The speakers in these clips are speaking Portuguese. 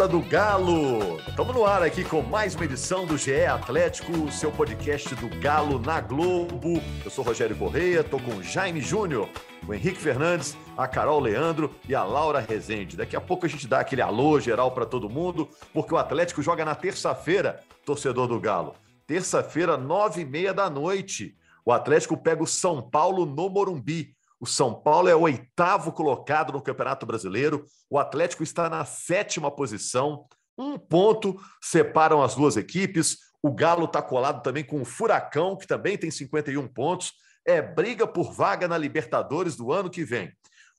Massa do Galo! Estamos no ar aqui com mais uma edição do GE Atlético, seu podcast do Galo na Globo. Eu sou Rogério Correia, estou com Jaime Júnior, o Henrique Fernandes, a Carol Leandro e a Laura Rezende. Daqui a pouco a gente dá aquele alô geral para todo mundo, porque o Atlético joga na terça-feira, torcedor do Galo. Terça-feira, nove e meia da noite. O Atlético pega o São Paulo no Morumbi. O São Paulo é o oitavo colocado no Campeonato Brasileiro. O Atlético está na sétima posição. Um ponto separam as duas equipes. O Galo está colado também com o Furacão, que também tem 51 pontos. É briga por vaga na Libertadores do ano que vem.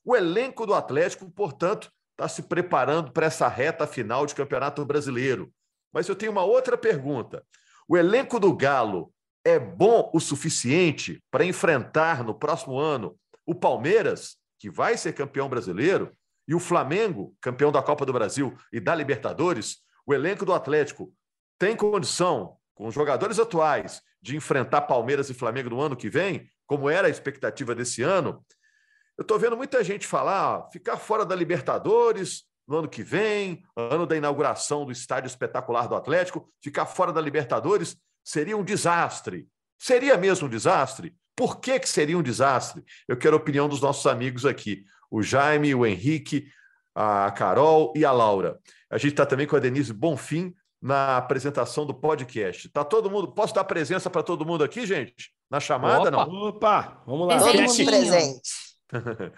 O elenco do Atlético, portanto, está se preparando para essa reta final de Campeonato Brasileiro. Mas eu tenho uma outra pergunta. O elenco do Galo é bom o suficiente para enfrentar no próximo ano o Palmeiras, que vai ser campeão brasileiro, e o Flamengo, campeão da Copa do Brasil e da Libertadores, o elenco do Atlético tem condição, com os jogadores atuais, de enfrentar Palmeiras e Flamengo no ano que vem, como era a expectativa desse ano. Eu estou vendo muita gente falar, ah, ficar fora da Libertadores no ano que vem, ano da inauguração do estádio espetacular do Atlético, ficar fora da Libertadores seria um desastre. Seria mesmo um desastre? Por que, que seria um desastre? Eu quero a opinião dos nossos amigos aqui, o Jaime, o Henrique, a Carol e a Laura. A gente está também com a Denise Bonfim na apresentação do podcast. Tá todo mundo? Posso dar presença para todo mundo aqui, gente? Na chamada, Opa, não? Opa, vamos lá. Todo mundo presente.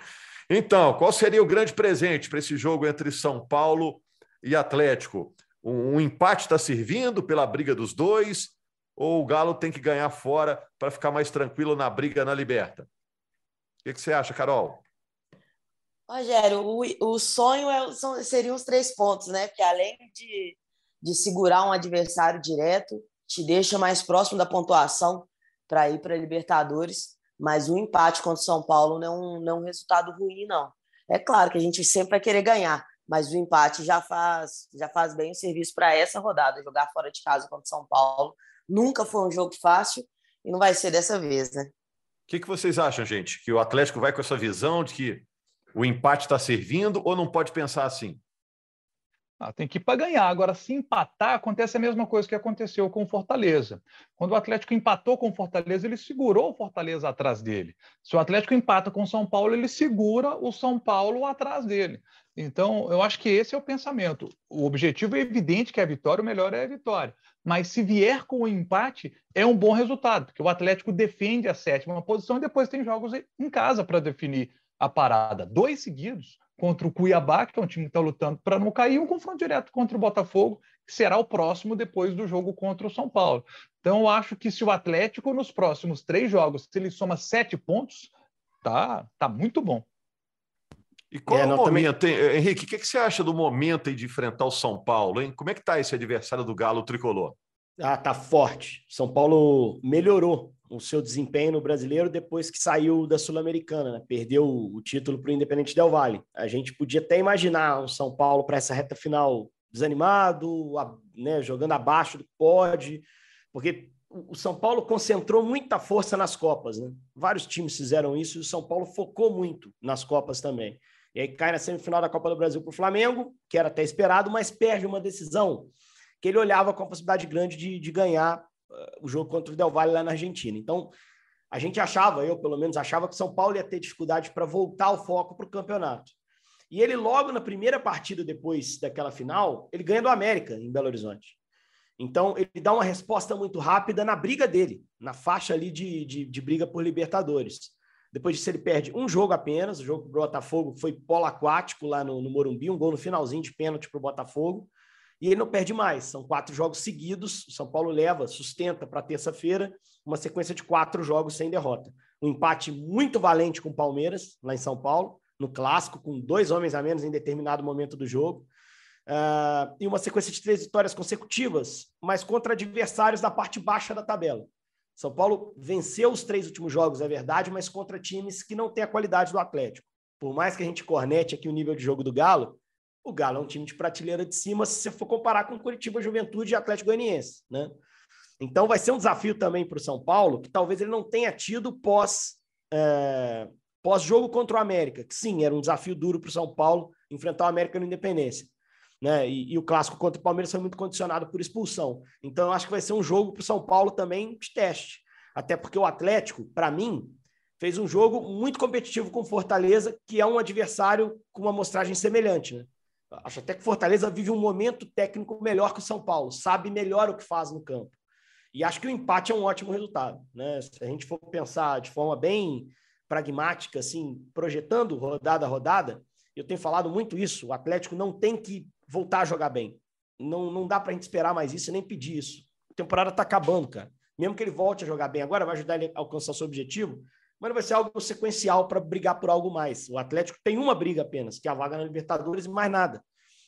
então, qual seria o grande presente para esse jogo entre São Paulo e Atlético? Um, um empate está servindo pela briga dos dois? Ou o Galo tem que ganhar fora para ficar mais tranquilo na briga na Liberta? O que, que você acha, Carol? Rogério, o, o sonho é, são, seriam os três pontos, né? Porque além de, de segurar um adversário direto, te deixa mais próximo da pontuação para ir para a Libertadores. Mas o empate contra o São Paulo não é, um, não é um resultado ruim, não. É claro que a gente sempre vai querer ganhar, mas o empate já faz, já faz bem o serviço para essa rodada. Jogar fora de casa contra o São Paulo Nunca foi um jogo fácil e não vai ser dessa vez, né? O que, que vocês acham, gente? Que o Atlético vai com essa visão de que o empate está servindo ou não pode pensar assim? Ah, tem que ir para ganhar. Agora, se empatar, acontece a mesma coisa que aconteceu com o Fortaleza. Quando o Atlético empatou com o Fortaleza, ele segurou o Fortaleza atrás dele. Se o Atlético empata com o São Paulo, ele segura o São Paulo atrás dele. Então, eu acho que esse é o pensamento. O objetivo é evidente que é a vitória, o melhor é a vitória. Mas se vier com o empate, é um bom resultado, porque o Atlético defende a sétima posição e depois tem jogos em casa para definir a parada. Dois seguidos contra o Cuiabá, que é um time que está lutando para não cair, um confronto direto contra o Botafogo, que será o próximo depois do jogo contra o São Paulo. Então, eu acho que se o Atlético, nos próximos três jogos, se ele soma sete pontos, tá, tá muito bom. E qual é, o momento, também... Henrique, o que, que, você acha do momento de enfrentar o São Paulo, hein? Como é que está esse adversário do Galo tricolor? Ah, tá forte. São Paulo melhorou o seu desempenho no brasileiro depois que saiu da Sul-Americana, né? perdeu o título para o Independente Del Valle. A gente podia até imaginar um São Paulo para essa reta final desanimado, né? jogando abaixo do que pode, porque o São Paulo concentrou muita força nas Copas. Né? Vários times fizeram isso e o São Paulo focou muito nas Copas também. E aí cai na semifinal da Copa do Brasil para o Flamengo, que era até esperado, mas perde uma decisão que ele olhava com a possibilidade grande de, de ganhar uh, o jogo contra o Del Valle lá na Argentina. Então, a gente achava, eu pelo menos achava, que São Paulo ia ter dificuldade para voltar o foco para o campeonato. E ele, logo na primeira partida depois daquela final, ele ganha do América em Belo Horizonte. Então, ele dá uma resposta muito rápida na briga dele, na faixa ali de, de, de briga por Libertadores. Depois disso, ele perde um jogo apenas. O jogo para o Botafogo foi polo aquático lá no, no Morumbi, um gol no finalzinho de pênalti para o Botafogo. E ele não perde mais. São quatro jogos seguidos. O São Paulo leva, sustenta para terça-feira uma sequência de quatro jogos sem derrota. Um empate muito valente com o Palmeiras, lá em São Paulo, no clássico, com dois homens a menos em determinado momento do jogo. Uh, e uma sequência de três vitórias consecutivas, mas contra adversários da parte baixa da tabela. São Paulo venceu os três últimos jogos, é verdade, mas contra times que não têm a qualidade do Atlético. Por mais que a gente cornete aqui o nível de jogo do Galo, o Galo é um time de prateleira de cima se você for comparar com Curitiba Juventude e Atlético Goianiense, né? Então vai ser um desafio também para o São Paulo, que talvez ele não tenha tido pós, é, pós-jogo contra o América, que sim, era um desafio duro para o São Paulo enfrentar o América no Independência. Né? E, e, o clássico contra o Palmeiras foi muito condicionado por expulsão. Então, eu acho que vai ser um jogo para o São Paulo também de teste. Até porque o Atlético, para mim, fez um jogo muito competitivo com Fortaleza, que é um adversário com uma amostragem semelhante. Né? Acho até que Fortaleza vive um momento técnico melhor que o São Paulo, sabe melhor o que faz no campo. E acho que o empate é um ótimo resultado. Né? Se a gente for pensar de forma bem pragmática, assim, projetando rodada a rodada, eu tenho falado muito isso. O Atlético não tem que voltar a jogar bem. Não, não dá para a gente esperar mais isso nem pedir isso. A temporada está acabando, cara. Mesmo que ele volte a jogar bem agora, vai ajudar ele a alcançar seu objetivo, mas vai ser algo sequencial para brigar por algo mais. O Atlético tem uma briga apenas, que é a vaga na Libertadores e mais nada.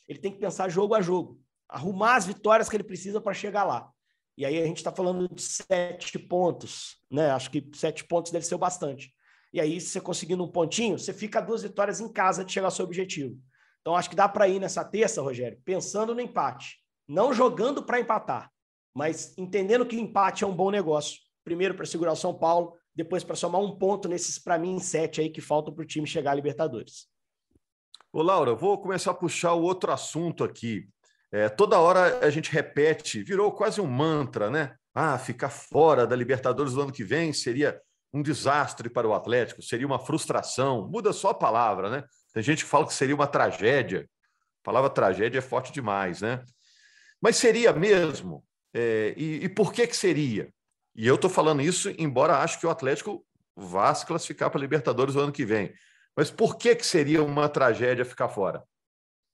Ele tem que pensar jogo a jogo, arrumar as vitórias que ele precisa para chegar lá. E aí a gente está falando de sete pontos, né? Acho que sete pontos deve ser o bastante. E aí, se você conseguindo um pontinho, você fica duas vitórias em casa de chegar ao seu objetivo. Então, acho que dá para ir nessa terça, Rogério, pensando no empate. Não jogando para empatar, mas entendendo que o empate é um bom negócio. Primeiro para segurar o São Paulo, depois para somar um ponto nesses, para mim, sete aí que faltam para o time chegar à Libertadores. Ô, Laura, vou começar a puxar o outro assunto aqui. É, toda hora a gente repete, virou quase um mantra, né? Ah, ficar fora da Libertadores do ano que vem seria um desastre para o Atlético, seria uma frustração. Muda só a palavra, né? Tem gente que fala que seria uma tragédia. A palavra tragédia é forte demais, né? Mas seria mesmo? É, e, e, por que que seria? E eu estou falando isso, embora acho que o Atlético vá se classificar para a Libertadores o ano que vem. Mas por que que seria uma tragédia ficar fora?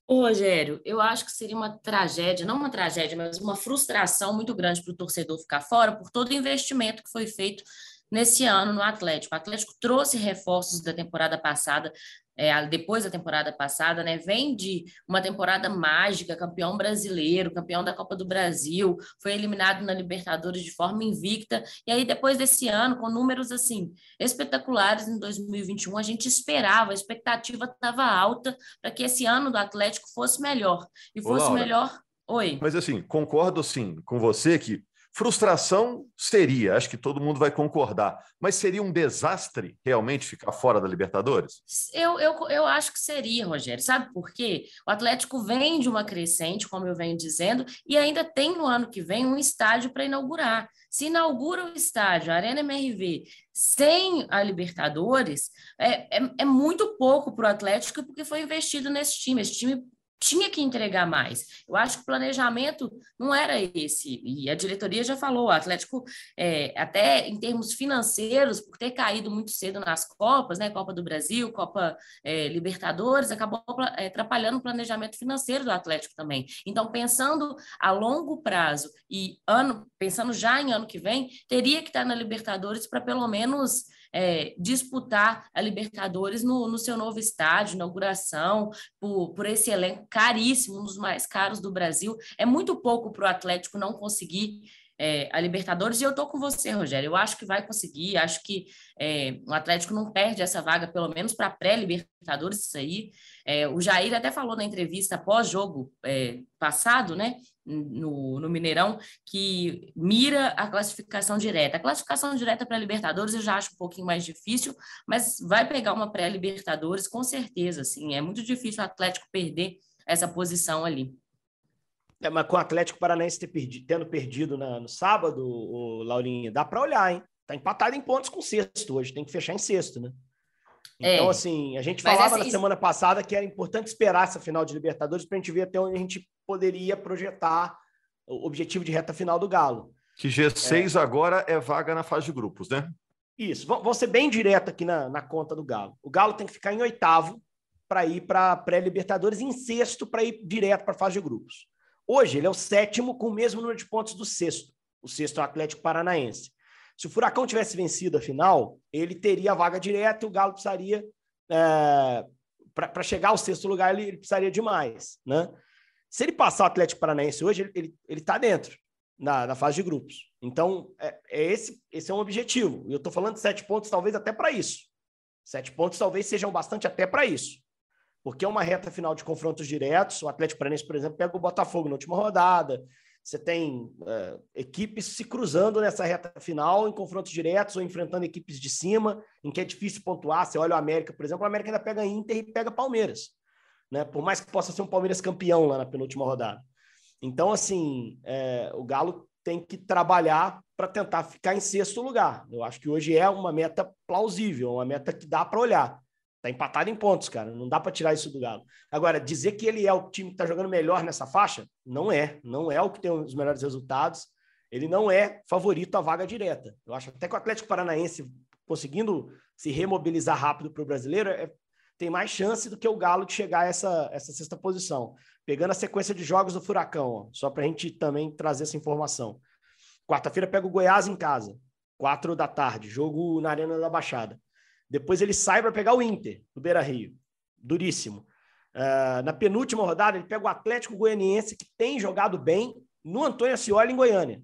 Ô, Rogério, eu acho que seria uma tragédia, não uma tragédia, mas uma frustração muito grande para o torcedor ficar fora por todo o investimento que foi feito nesse ano no Atlético. O Atlético trouxe reforços da temporada passada, é, depois da temporada passada, né? Vem de uma temporada mágica, campeão brasileiro, campeão da Copa do Brasil, foi eliminado na Libertadores de forma invicta. E aí, depois desse ano, com números assim espetaculares em 2021, a gente esperava, a expectativa estava alta para que esse ano do Atlético fosse melhor. E fosse Olá, melhor. Oi. Mas assim, concordo sim com você que Frustração seria, acho que todo mundo vai concordar, mas seria um desastre realmente ficar fora da Libertadores? Eu, eu, eu acho que seria, Rogério. Sabe por quê? O Atlético vem de uma crescente, como eu venho dizendo, e ainda tem no ano que vem um estádio para inaugurar. Se inaugura o estádio, a Arena MRV, sem a Libertadores, é, é, é muito pouco para o Atlético porque foi investido nesse time. Esse time tinha que entregar mais. Eu acho que o planejamento não era esse. E a diretoria já falou, o Atlético, é, até em termos financeiros, por ter caído muito cedo nas Copas, né? Copa do Brasil, Copa é, Libertadores, acabou é, atrapalhando o planejamento financeiro do Atlético também. Então, pensando a longo prazo e ano, pensando já em ano que vem, teria que estar na Libertadores para pelo menos é, disputar a Libertadores no, no, seu novo estádio, inauguração, por, por esse elenco caríssimo, um dos mais caros do Brasil. É muito pouco para o Atlético não conseguir é, a Libertadores, e eu estou com você, Rogério. Eu acho que vai conseguir, acho que é, o Atlético não perde essa vaga, pelo menos para pré-Libertadores, isso aí. É, o Jair até falou na entrevista pós-jogo é, passado, né? No, no, Mineirão, que mira a classificação direta. A classificação direta para Libertadores eu já acho um pouquinho mais difícil, mas vai pegar uma pré-Libertadores com certeza. Assim, é muito difícil o Atlético perder essa posição ali. É, mas com o Atlético Paranaense ter perdido, tendo perdido na, no sábado, o Laurinha, dá para olhar, hein? Tá empatado em pontos com sexto hoje, tem que fechar em sexto, né? Então, é. assim, a gente falava essa, na semana passada que era importante esperar essa final de Libertadores para a gente ver até onde a gente poderia projetar o objetivo de reta final do Galo. Que G6 é. agora é vaga na fase de grupos, né? Isso, vou ser bem direto aqui na, na conta do Galo. O Galo tem que ficar em oitavo para ir para pré-Libertadores, em sexto para ir direto para a fase de grupos. Hoje, ele é o sétimo com o mesmo número de pontos do sexto. O sexto é o Atlético Paranaense. Se o Furacão tivesse vencido a final, ele teria a vaga direta e o Galo precisaria é, para chegar ao sexto lugar, ele, ele, precisaria de mais, né? Se ele passar o Atlético Paranaense hoje, ele está dentro na, na, fase de grupos. Então, é, é, esse, esse é um objetivo. E eu estou falando de sete pontos, talvez até para isso. Sete pontos talvez sejam bastante até para isso. Porque é uma reta final de confrontos diretos. O Atlético Paranaense, por exemplo, pega o Botafogo na última rodada. Você tem uh, equipes se cruzando nessa reta final em confrontos diretos ou enfrentando equipes de cima, em que é difícil pontuar. Você olha o América, por exemplo, o América ainda pega Inter e pega Palmeiras. Né? Por mais que possa ser um Palmeiras campeão lá na penúltima rodada. Então, assim, é, o Galo tem que trabalhar para tentar ficar em sexto lugar. Eu acho que hoje é uma meta plausível, uma meta que dá para olhar. Está empatado em pontos, cara. Não dá para tirar isso do Galo. Agora, dizer que ele é o time que está jogando melhor nessa faixa, não é. Não é o que tem os melhores resultados. Ele não é favorito à vaga direta. Eu acho até que o Atlético Paranaense, conseguindo se remobilizar rápido para o brasileiro, é, tem mais chance do que o Galo de chegar a essa, essa sexta posição. Pegando a sequência de jogos do Furacão, ó, só para a gente também trazer essa informação. Quarta-feira pega o Goiás em casa, quatro da tarde, jogo na Arena da Baixada. Depois ele sai para pegar o Inter, do Beira Rio. Duríssimo. Uh, na penúltima rodada, ele pega o Atlético Goianiense, que tem jogado bem, no Antônio Ascioli, em Goiânia.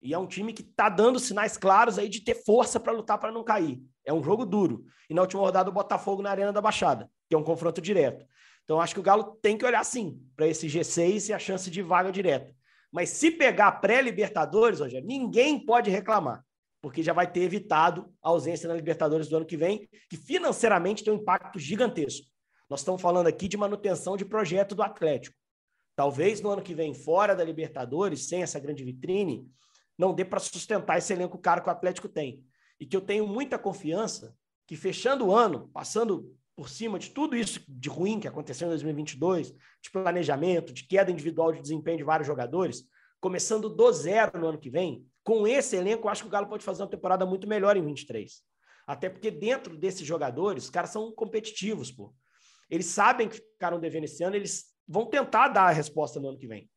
E é um time que está dando sinais claros aí de ter força para lutar para não cair. É um jogo duro. E na última rodada, o Botafogo na Arena da Baixada, que é um confronto direto. Então, acho que o Galo tem que olhar sim para esse G6 e a chance de vaga direta. Mas se pegar pré-Libertadores, Rogério, ninguém pode reclamar porque já vai ter evitado a ausência na Libertadores do ano que vem, que financeiramente tem um impacto gigantesco. Nós estamos falando aqui de manutenção de projeto do Atlético. Talvez no ano que vem, fora da Libertadores, sem essa grande vitrine, não dê para sustentar esse elenco caro que o Atlético tem. E que eu tenho muita confiança que, fechando o ano, passando por cima de tudo isso de ruim que aconteceu em 2022, de planejamento, de queda individual de desempenho de vários jogadores, começando do zero no ano que vem, com esse elenco, eu acho que o Galo pode fazer uma temporada muito melhor em 23. Até porque dentro desses jogadores, os caras são competitivos, pô. Eles sabem que ficaram devendo esse ano, eles vão tentar dar a resposta no ano que vem.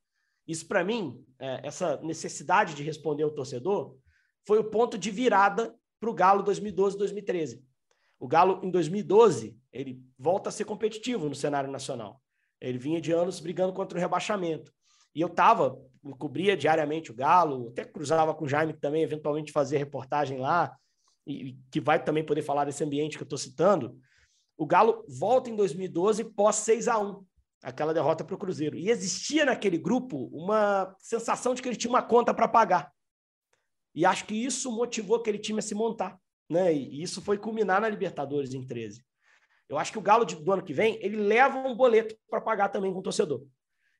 Isso, para mim, é, essa necessidade de responder ao torcedor, foi o ponto de virada para o Galo 2012-2013. O Galo, em 2012, ele volta a ser competitivo no cenário nacional. Ele vinha de anos brigando contra o rebaixamento. E eu estava, cobria diariamente o Galo, até cruzava com o Jaime também, eventualmente fazia reportagem lá, e, que vai também poder falar desse ambiente que eu estou citando. O Galo volta em 2012 pós 6 a 1 aquela derrota para o Cruzeiro. E existia naquele grupo uma sensação de que ele tinha uma conta para pagar. E acho que isso motivou aquele time a se montar. Né? E isso foi culminar na Libertadores em 13. Eu acho que o Galo do ano que vem, ele leva um boleto para pagar também com o torcedor.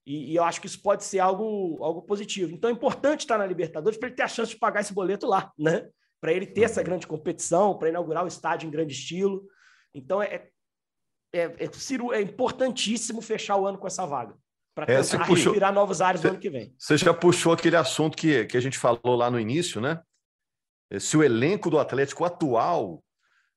E, e, eu acho que isso pode ser algo, algo positivo. Então é importante estar na Libertadores para ele ter a chance de pagar esse boleto lá, né? Para ele ter essa uhum. grande competição, para inaugurar o estádio em grande estilo. Então é, é, é, é importantíssimo fechar o ano com essa vaga. Para é, tentar puxou, respirar novos áreas no ano que vem. Você já puxou aquele assunto que, que a gente falou lá no início, né? Se o elenco do Atlético atual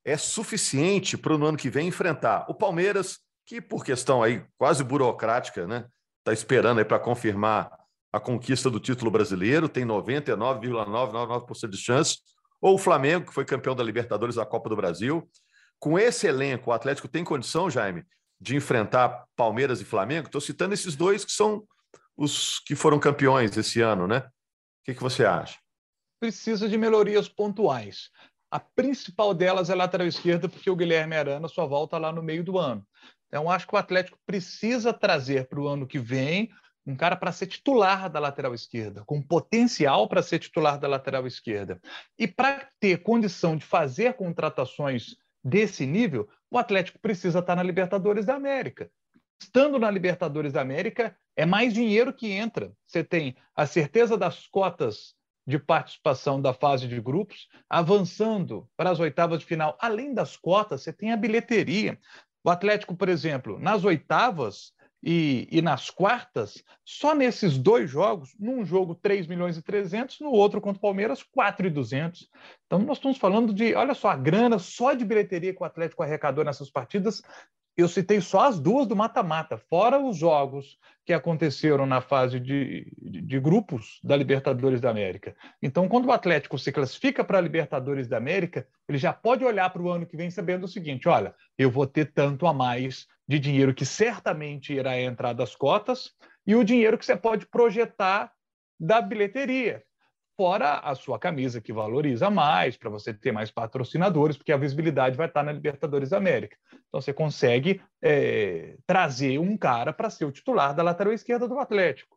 é suficiente para o ano que vem enfrentar o Palmeiras, que por questão aí quase burocrática, né? Está esperando para confirmar a conquista do título brasileiro, tem 99,999% de chance, ou o Flamengo, que foi campeão da Libertadores da Copa do Brasil. Com esse elenco, o Atlético tem condição, Jaime, de enfrentar Palmeiras e Flamengo? Estou citando esses dois que são os que foram campeões esse ano, né? O que, que você acha? Precisa de melhorias pontuais. A principal delas é a lateral esquerda, porque o Guilherme Arana só volta lá no meio do ano. Então, acho que o Atlético precisa trazer para o ano que vem um cara para ser titular da lateral esquerda, com potencial para ser titular da lateral esquerda. E para ter condição de fazer contratações desse nível, o Atlético precisa estar na Libertadores da América. Estando na Libertadores da América, é mais dinheiro que entra. Você tem a certeza das cotas de participação da fase de grupos, avançando para as oitavas de final. Além das cotas, você tem a bilheteria. O Atlético, por exemplo, nas oitavas e, e, nas quartas, só nesses dois jogos, num jogo 3 milhões e 300, no outro contra o Palmeiras 4 e 200. Então nós estamos falando de, olha só, a grana só de bilheteria que o Atlético arrecadou nessas partidas eu citei só as duas do mata-mata, fora os jogos que aconteceram na fase de, de, de, grupos da Libertadores da América. Então, quando o Atlético se classifica para a Libertadores da América, ele já pode olhar para o ano que vem sabendo o seguinte: olha, eu vou ter tanto a mais de dinheiro que certamente irá entrar das cotas e o dinheiro que você pode projetar da bilheteria fora a sua camisa, que valoriza mais, para você ter mais patrocinadores, porque a visibilidade vai estar na Libertadores América. Então, você consegue é, trazer um cara para ser o titular da lateral esquerda do Atlético.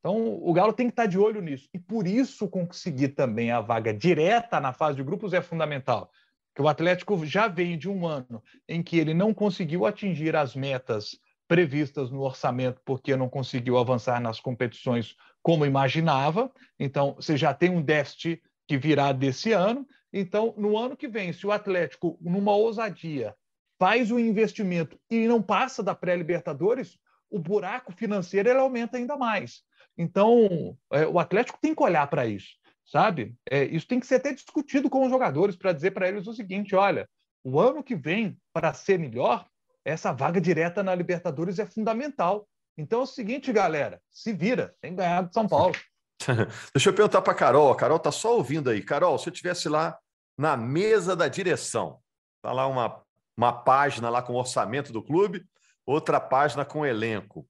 Então, o Galo tem que estar de olho nisso. E por isso, conseguir também a vaga direta na fase de grupos é fundamental. Que o Atlético já vem de um ano em que ele não conseguiu atingir as metas previstas no orçamento porque não conseguiu avançar nas competições como imaginava. Então, você já tem um déficit que virá desse ano. Então, no ano que vem, se o Atlético, numa ousadia, faz o investimento e não passa da pré-Libertadores, o buraco financeiro ele aumenta ainda mais. Então, é, o Atlético tem que olhar para isso, sabe? É, isso tem que ser até discutido com os jogadores para dizer para eles o seguinte: olha, o ano que vem, para ser melhor, essa vaga direta na Libertadores é fundamental. Então é o seguinte, galera, se vira, tem ganhado de São Paulo. Deixa eu perguntar para a Carol. A Carol está só ouvindo aí. Carol, se eu tivesse lá na mesa da direção, está lá uma, uma página lá com o orçamento do clube, outra página com o elenco. O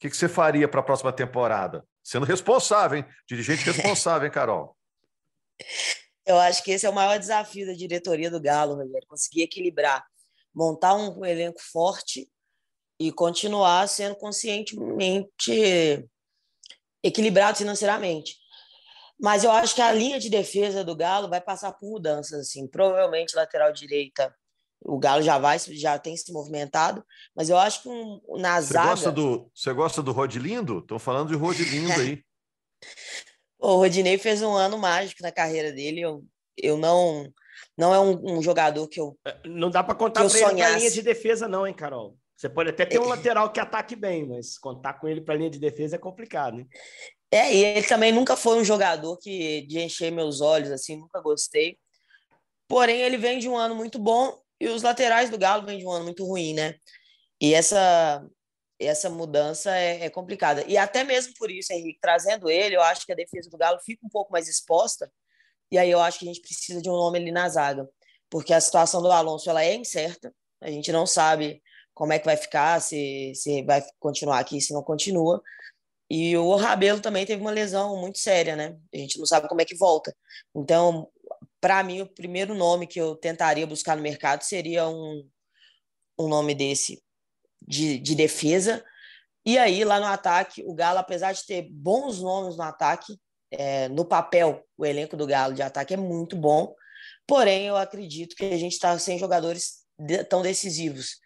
que, que você faria para a próxima temporada? Sendo responsável, hein? Dirigente responsável, hein, Carol? Eu acho que esse é o maior desafio da diretoria do Galo, Rogério. Conseguir equilibrar, montar um elenco forte e continuar sendo conscientemente equilibrado financeiramente. Mas eu acho que a linha de defesa do Galo vai passar por mudanças, assim. Provavelmente lateral direita, o Galo já vai, já tem se movimentado, mas eu acho que um, na você zaga... Gosta do, você gosta do Rodilindo? Estão falando de Rodilindo aí. o Rodinei fez um ano mágico na carreira dele. Eu, eu não não é um, um jogador que eu é, não dá para contar para ele a linha de defesa não, hein, Carol? Você pode até ter um lateral que ataque bem, mas contar com ele para a linha de defesa é complicado, né? É, e ele também nunca foi um jogador que de encher meus olhos, assim, nunca gostei. Porém, ele vem de um ano muito bom e os laterais do Galo vêm de um ano muito ruim, né? E essa essa mudança é, é, complicada. E até mesmo por isso, Henrique, trazendo ele, eu acho que a defesa do Galo fica um pouco mais exposta. E aí eu acho que a gente precisa de um nome ali na zaga, porque a situação do Alonso ela é incerta. A gente não sabe como é que vai ficar, se, se vai continuar aqui, se não continua. E o Rabelo também teve uma lesão muito séria, né? A gente não sabe como é que volta. Então, para mim, o primeiro nome que eu tentaria buscar no mercado seria um, um nome desse de, de defesa. E aí, lá no ataque, o Galo, apesar de ter bons nomes no ataque, é, no papel, o elenco do Galo de ataque é muito bom. Porém, eu acredito que a gente está sem jogadores de, tão decisivos.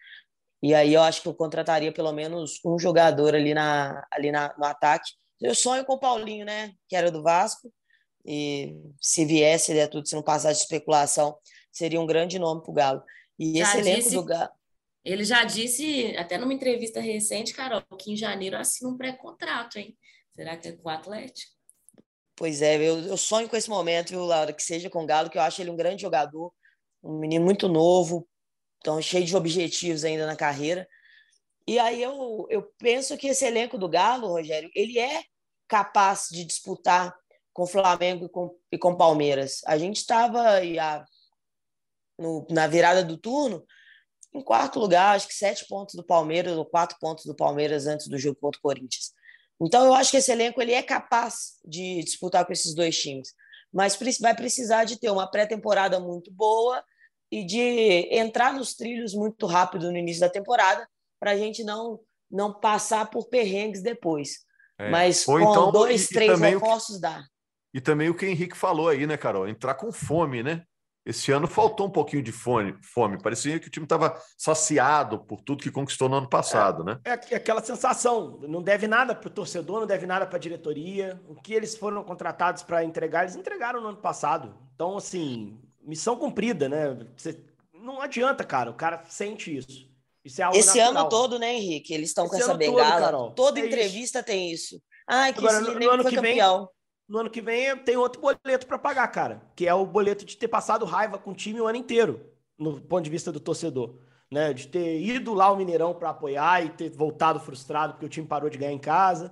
E aí eu acho que eu contrataria pelo menos um jogador ali, na, ali na, no ataque. Eu sonho com o Paulinho, né? Que era do Vasco. E se viesse, der tudo, se não passar de especulação, seria um grande nome para o Galo. E já esse elenco disse, do Galo. Ele já disse, até numa entrevista recente, Carol, que em janeiro assina um pré-contrato, hein? Será que é com o Atlético? Pois é, eu, eu sonho com esse momento, viu, Laura? Que seja com o Galo, que eu acho ele um grande jogador, um menino muito novo, então, cheio de objetivos ainda na carreira. E aí eu, eu penso que esse elenco do Galo, Rogério, ele é capaz de disputar com o Flamengo e com, e com Palmeiras. A gente estava na virada do turno em quarto lugar, acho que sete pontos do Palmeiras ou quatro pontos do Palmeiras antes do jogo contra o Corinthians. Então eu acho que esse elenco ele é capaz de disputar com esses dois times, mas vai precisar de ter uma pré-temporada muito boa e de entrar nos trilhos muito rápido no início da temporada para a gente não não passar por perrengues depois. É. Mas Ou com então, dois, e, três e reforços dá. E também o que o Henrique falou aí, né, Carol? Entrar com fome, né? Esse ano faltou um pouquinho de fome, fome. Parecia que o time estava saciado por tudo que conquistou no ano passado, é, né? É aquela sensação, não deve nada para o torcedor, não deve nada para a diretoria. O que eles foram contratados para entregar, eles entregaram no ano passado. Então, assim, missão cumprida, né? Você, não adianta, cara, o cara sente isso. Isso é Esse natural. ano todo, né, Henrique? Eles estão com essa bengala. Todo, Toda é entrevista isso. tem isso. Ah, que Agora, no, no ano que campeão. vem, no ano que vem tem outro boleto para pagar, cara, que é o boleto de ter passado raiva com o time o ano inteiro, no ponto de vista do torcedor. né? De ter ido lá ao Mineirão para apoiar e ter voltado frustrado porque o time parou de ganhar em casa.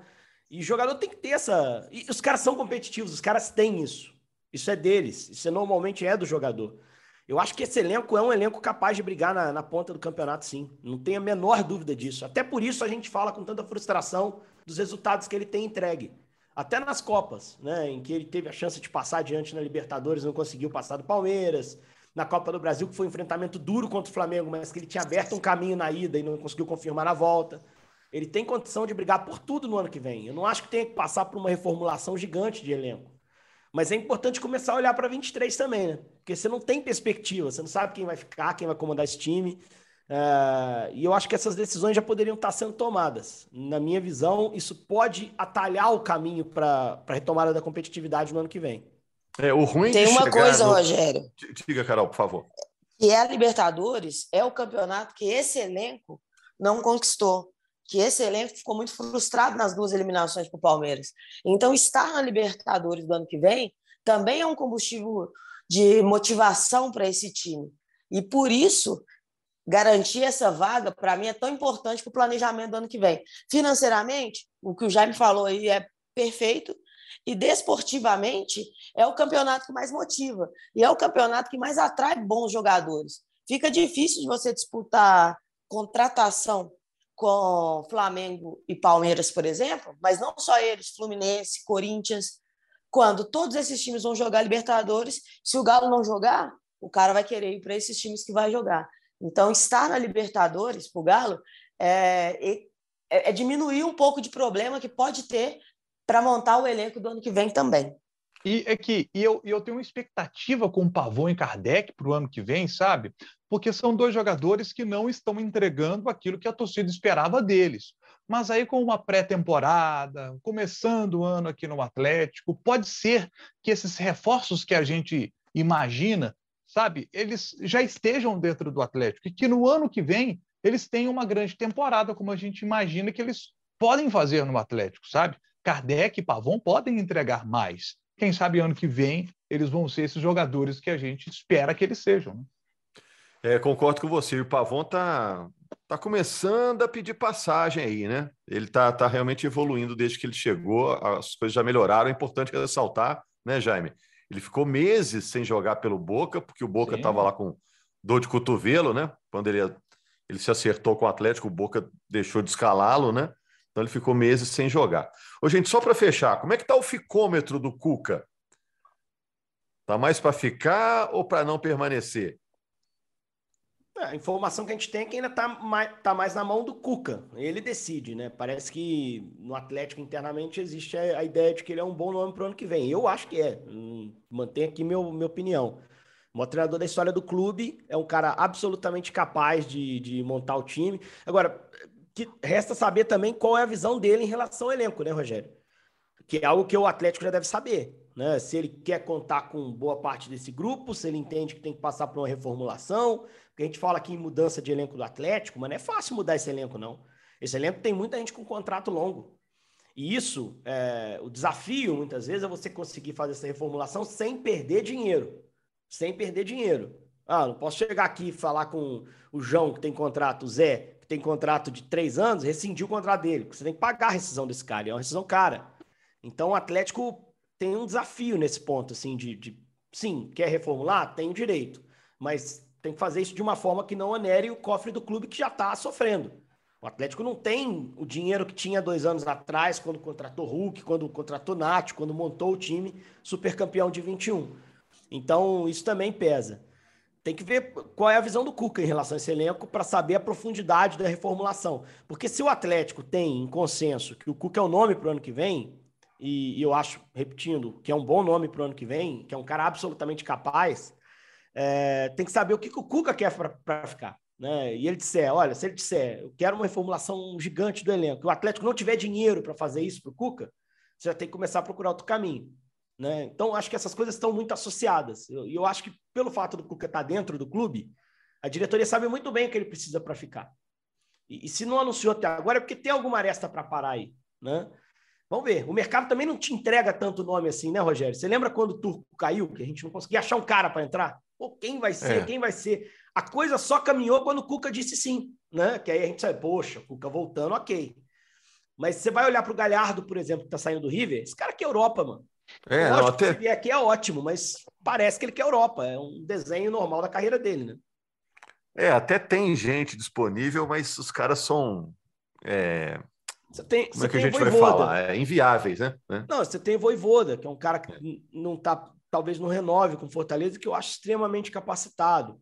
E jogador tem que ter essa. E os caras são competitivos, os caras têm isso. Isso é deles, isso normalmente é do jogador. Eu acho que esse elenco é um elenco capaz de brigar na, na ponta do campeonato, sim. Não tenho a menor dúvida disso. Até por isso a gente fala com tanta frustração dos resultados que ele tem entregue. Até nas Copas, né? Em que ele teve a chance de passar adiante na Libertadores, não conseguiu passar do Palmeiras. Na Copa do Brasil, que foi um enfrentamento duro contra o Flamengo, mas que ele tinha aberto um caminho na ida e não conseguiu confirmar na volta. Ele tem condição de brigar por tudo no ano que vem. Eu não acho que tenha que passar por uma reformulação gigante de elenco. Mas é importante começar a olhar para 23 também, né? Porque você não tem perspectiva, você não sabe quem vai ficar, quem vai comandar esse time. Uh, e eu acho que essas decisões já poderiam estar sendo tomadas. Na minha visão, isso pode atalhar o caminho para a retomada da competitividade no ano que vem. É, o ruim Tem uma coisa, no... Rogério. Diga, Carol, por favor. Que é a Libertadores, é o campeonato que esse elenco não conquistou que esse elenco ficou muito frustrado nas duas eliminações para o Palmeiras. Então, estar na Libertadores do ano que vem também é um combustível de motivação para esse time. E por isso, garantir essa vaga, para mim, é tão importante para o planejamento do ano que vem. Financeiramente, o que o Jaime falou aí é perfeito, e desportivamente, é o campeonato que mais motiva, e é o campeonato que mais atrai bons jogadores. Fica difícil de você disputar contratação com Flamengo e Palmeiras, por exemplo, mas não só eles, Fluminense, Corinthians, quando todos esses times vão jogar Libertadores, se o Galo não jogar, o cara vai querer ir para esses times que vai jogar. Então, estar na Libertadores para o Galo é, é, é diminuir um pouco de problema que pode ter para montar o elenco do ano que vem também. E é que e eu, eu tenho uma expectativa com o Pavon e Kardec para o ano que vem, sabe? Porque são dois jogadores que não estão entregando aquilo que a torcida esperava deles. Mas aí, com uma pré-temporada, começando o ano aqui no Atlético, pode ser que esses reforços que a gente imagina, sabe, eles já estejam dentro do Atlético e que no ano que vem eles tenham uma grande temporada, como a gente imagina que eles podem fazer no Atlético, sabe? Kardec e Pavon podem entregar mais quem sabe ano que vem eles vão ser esses jogadores que a gente espera que eles sejam. Né? É, concordo com você. O Pavon tá, tá começando a pedir passagem aí, né? Ele tá, tá realmente evoluindo desde que ele chegou. As coisas já melhoraram. É importante ressaltar, né, Jaime? Ele ficou meses sem jogar pelo Boca, porque o Boca estava lá com dor de cotovelo, né? Quando ele, ele se acertou com o Atlético, o Boca deixou de escalá-lo, né? Então ele ficou meses sem jogar. Ô, gente, só para fechar, como é que está o ficômetro do Cuca? Tá mais para ficar ou para não permanecer? É, a informação que a gente tem é que ainda está mais, tá mais na mão do Cuca. Ele decide, né? Parece que no Atlético internamente existe a, a ideia de que ele é um bom nome para o ano que vem. Eu acho que é. Hum, mantenho aqui meu, minha opinião. O maior treinador da história do clube é um cara absolutamente capaz de, de montar o time. Agora, que resta saber também qual é a visão dele em relação ao elenco, né, Rogério? Que é algo que o Atlético já deve saber, né? Se ele quer contar com boa parte desse grupo, se ele entende que tem que passar por uma reformulação, porque a gente fala aqui em mudança de elenco do Atlético, mas não é fácil mudar esse elenco, não. Esse elenco tem muita gente com contrato longo. E isso, é, o desafio, muitas vezes, é você conseguir fazer essa reformulação sem perder dinheiro. Sem perder dinheiro. Ah, não posso chegar aqui e falar com o João, que tem contrato, o Zé, que tem contrato de três anos, rescindir o contrato dele. Você tem que pagar a rescisão desse cara, é uma rescisão cara. Então o Atlético tem um desafio nesse ponto, assim, de, de sim, quer reformular? Tem o direito, mas tem que fazer isso de uma forma que não onere o cofre do clube que já está sofrendo. O Atlético não tem o dinheiro que tinha dois anos atrás, quando contratou Hulk, quando contratou Nath, quando montou o time super campeão de 21. Então, isso também pesa. Tem que ver qual é a visão do Cuca em relação a esse elenco para saber a profundidade da reformulação. Porque se o Atlético tem em consenso que o Cuca é o nome para o ano que vem, e, e, eu acho, repetindo, que é um bom nome para o ano que vem, que é um cara absolutamente capaz, é, tem que saber o que, que o Cuca quer para ficar. Né? E ele disser, olha, se ele disser, eu quero uma reformulação gigante do elenco, e o Atlético não tiver dinheiro para fazer isso para o Cuca, você já tem que começar a procurar outro caminho. Né? Então, acho que essas coisas estão muito associadas. E eu, eu, acho que, pelo fato do Cuca estar tá dentro do clube, a diretoria sabe muito bem o que ele precisa para ficar. E, e, se não anunciou até agora, é porque tem alguma aresta para parar aí. Né? Vamos ver. O mercado também não te entrega tanto nome assim, né, Rogério? Você lembra quando o Turco caiu, que a gente não conseguia achar um cara para entrar? Pô, quem vai ser? É. Quem vai ser? A coisa só caminhou quando o Cuca disse sim, né? Que aí a gente sabe, poxa, Cuca voltando, ok. Mas você vai olhar para o Galhardo, por exemplo, que está saindo do River, esse cara quer Europa, mano. É, Lógico, não, até... se vier aqui é ótimo, mas parece que ele quer Europa. É um desenho normal da carreira dele, né? É, até tem gente disponível, mas os caras são. É... Você tem, Como é que a gente vai falar? É, inviáveis, né? É. Não, você tem Voivoda, que é um cara que é. não está, talvez não renove com Fortaleza, que eu acho extremamente capacitado.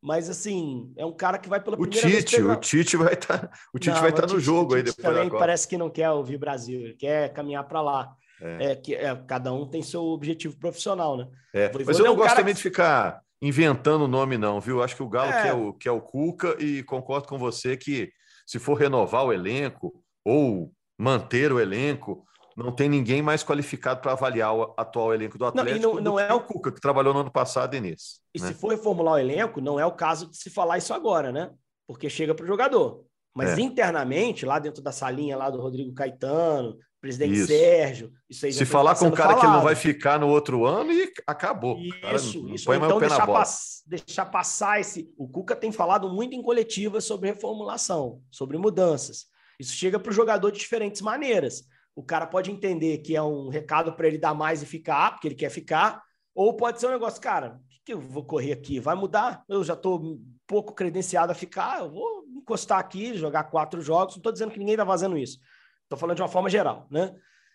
Mas assim, é um cara que vai pela o primeira Tite, vez. O Tite vai estar, tá, o Tite não, vai estar tá no jogo aí depois. Também parece que não quer ouvir Brasil, ele quer caminhar para lá. É. é. que é, cada um tem seu objetivo profissional, né? É. Mas eu não é um gosto também que... de ficar inventando o nome, não, viu? Acho que o Galo é. quer, o, quer o Cuca e concordo com você que se for renovar o elenco ou manter o elenco, não tem ninguém mais qualificado para avaliar o atual elenco do Atlético. Não, não, não é o Cuca, que trabalhou no ano passado e nesse. E né? se for reformular o elenco, não é o caso de se falar isso agora, né? Porque chega para o jogador. Mas é. internamente, lá dentro da salinha lá do Rodrigo Caetano, presidente isso. Sérgio, isso aí. Se falar com o cara falado. que ele não vai ficar no outro ano e acabou. Isso, não, isso. Então deixar, pass deixar passar esse. O Cuca tem falado muito em coletiva sobre reformulação, sobre mudanças. Isso chega para o jogador de diferentes maneiras. O cara pode entender que é um recado para ele dar mais e ficar, porque ele quer ficar, ou pode ser um negócio, cara, que eu vou correr aqui? Vai mudar? Eu já estou pouco credenciado a ficar, eu vou encostar aqui, jogar quatro jogos. Não estou dizendo que ninguém está fazendo isso. Estou falando de uma forma geral, né?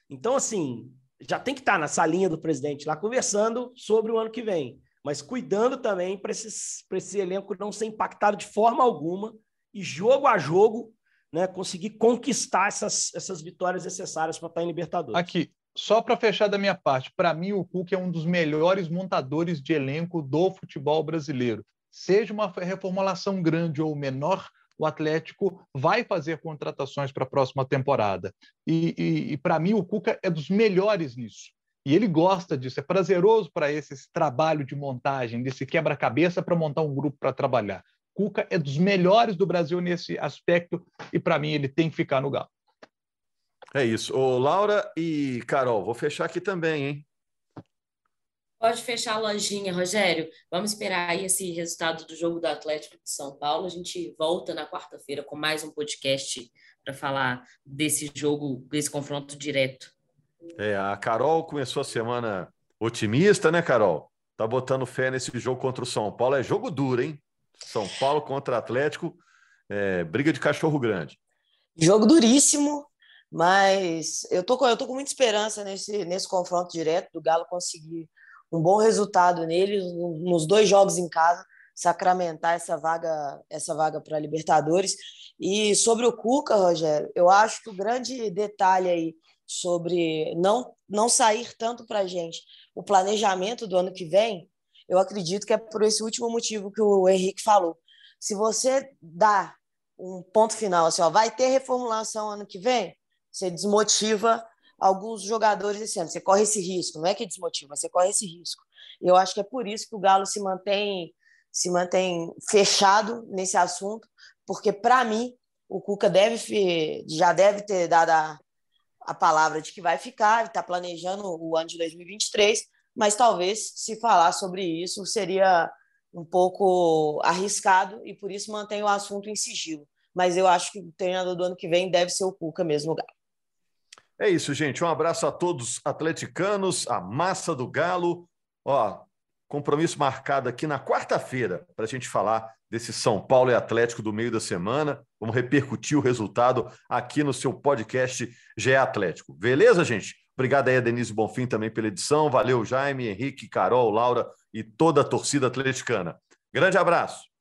Então, assim, já tem que estar tá nessa linha do presidente lá conversando sobre o ano que vem, mas cuidando também para esse elenco não ser impactado de forma alguma e jogo a jogo né, conseguir conquistar essas, essas vitórias necessárias para estar em Libertadores. Aqui, só para fechar da minha parte, para mim o Cuca é um dos melhores montadores de elenco do futebol brasileiro. Seja uma reformulação grande ou menor, o Atlético vai fazer contratações para a próxima temporada. E, e, e para mim o Cuca é dos melhores nisso. E ele gosta disso, é prazeroso para esse, esse trabalho de montagem, desse quebra-cabeça para montar um grupo para trabalhar. Cuca é dos melhores do Brasil nesse aspecto e para mim ele tem que ficar no Galo. É isso. Ô, Laura e Carol, vou fechar aqui também, hein? Pode fechar a lojinha, Rogério. Vamos esperar aí esse resultado do jogo do Atlético de São Paulo. A gente volta na quarta-feira com mais um podcast para falar desse jogo, desse confronto direto. É, a Carol começou a semana otimista, né, Carol? Tá botando fé nesse jogo contra o São Paulo. É jogo duro, hein? São Paulo contra Atlético, é, briga de cachorro grande. Jogo duríssimo, mas eu tô, com, eu tô com muita esperança nesse, nesse confronto direto do Galo conseguir um bom resultado nele, nos dois jogos em casa, sacramentar essa vaga essa vaga para Libertadores. E sobre o Cuca, Rogério, eu acho que o grande detalhe aí sobre não, não sair tanto para a gente o planejamento do ano que vem eu acredito que é por esse último motivo que o Henrique falou. Se você dá um ponto final, assim, ó, vai ter reformulação ano que vem, você desmotiva alguns jogadores esse ano. Você corre esse risco, não é que desmotiva, você corre esse risco. Eu acho que é por isso que o Galo se mantém se mantém fechado nesse assunto, porque para mim o Cuca deve já deve ter dado a, a palavra de que vai ficar, está planejando o ano de 2023, mas talvez se falar sobre isso seria um pouco arriscado e por isso mantém o assunto em sigilo. Mas eu acho que o treinador do ano que vem deve ser o Cuca mesmo Galo. É isso, gente. Um abraço a todos atleticanos, a massa do Galo. Ó, compromisso marcado aqui na quarta-feira para a gente falar desse São Paulo e Atlético do meio da semana. Vamos repercutir o resultado aqui no seu podcast GE Atlético. Beleza, gente? Obrigado aí a Denise Bonfim também pela edição. Valeu, Jaime, Henrique, Carol, Laura e toda a torcida atleticana. Grande abraço.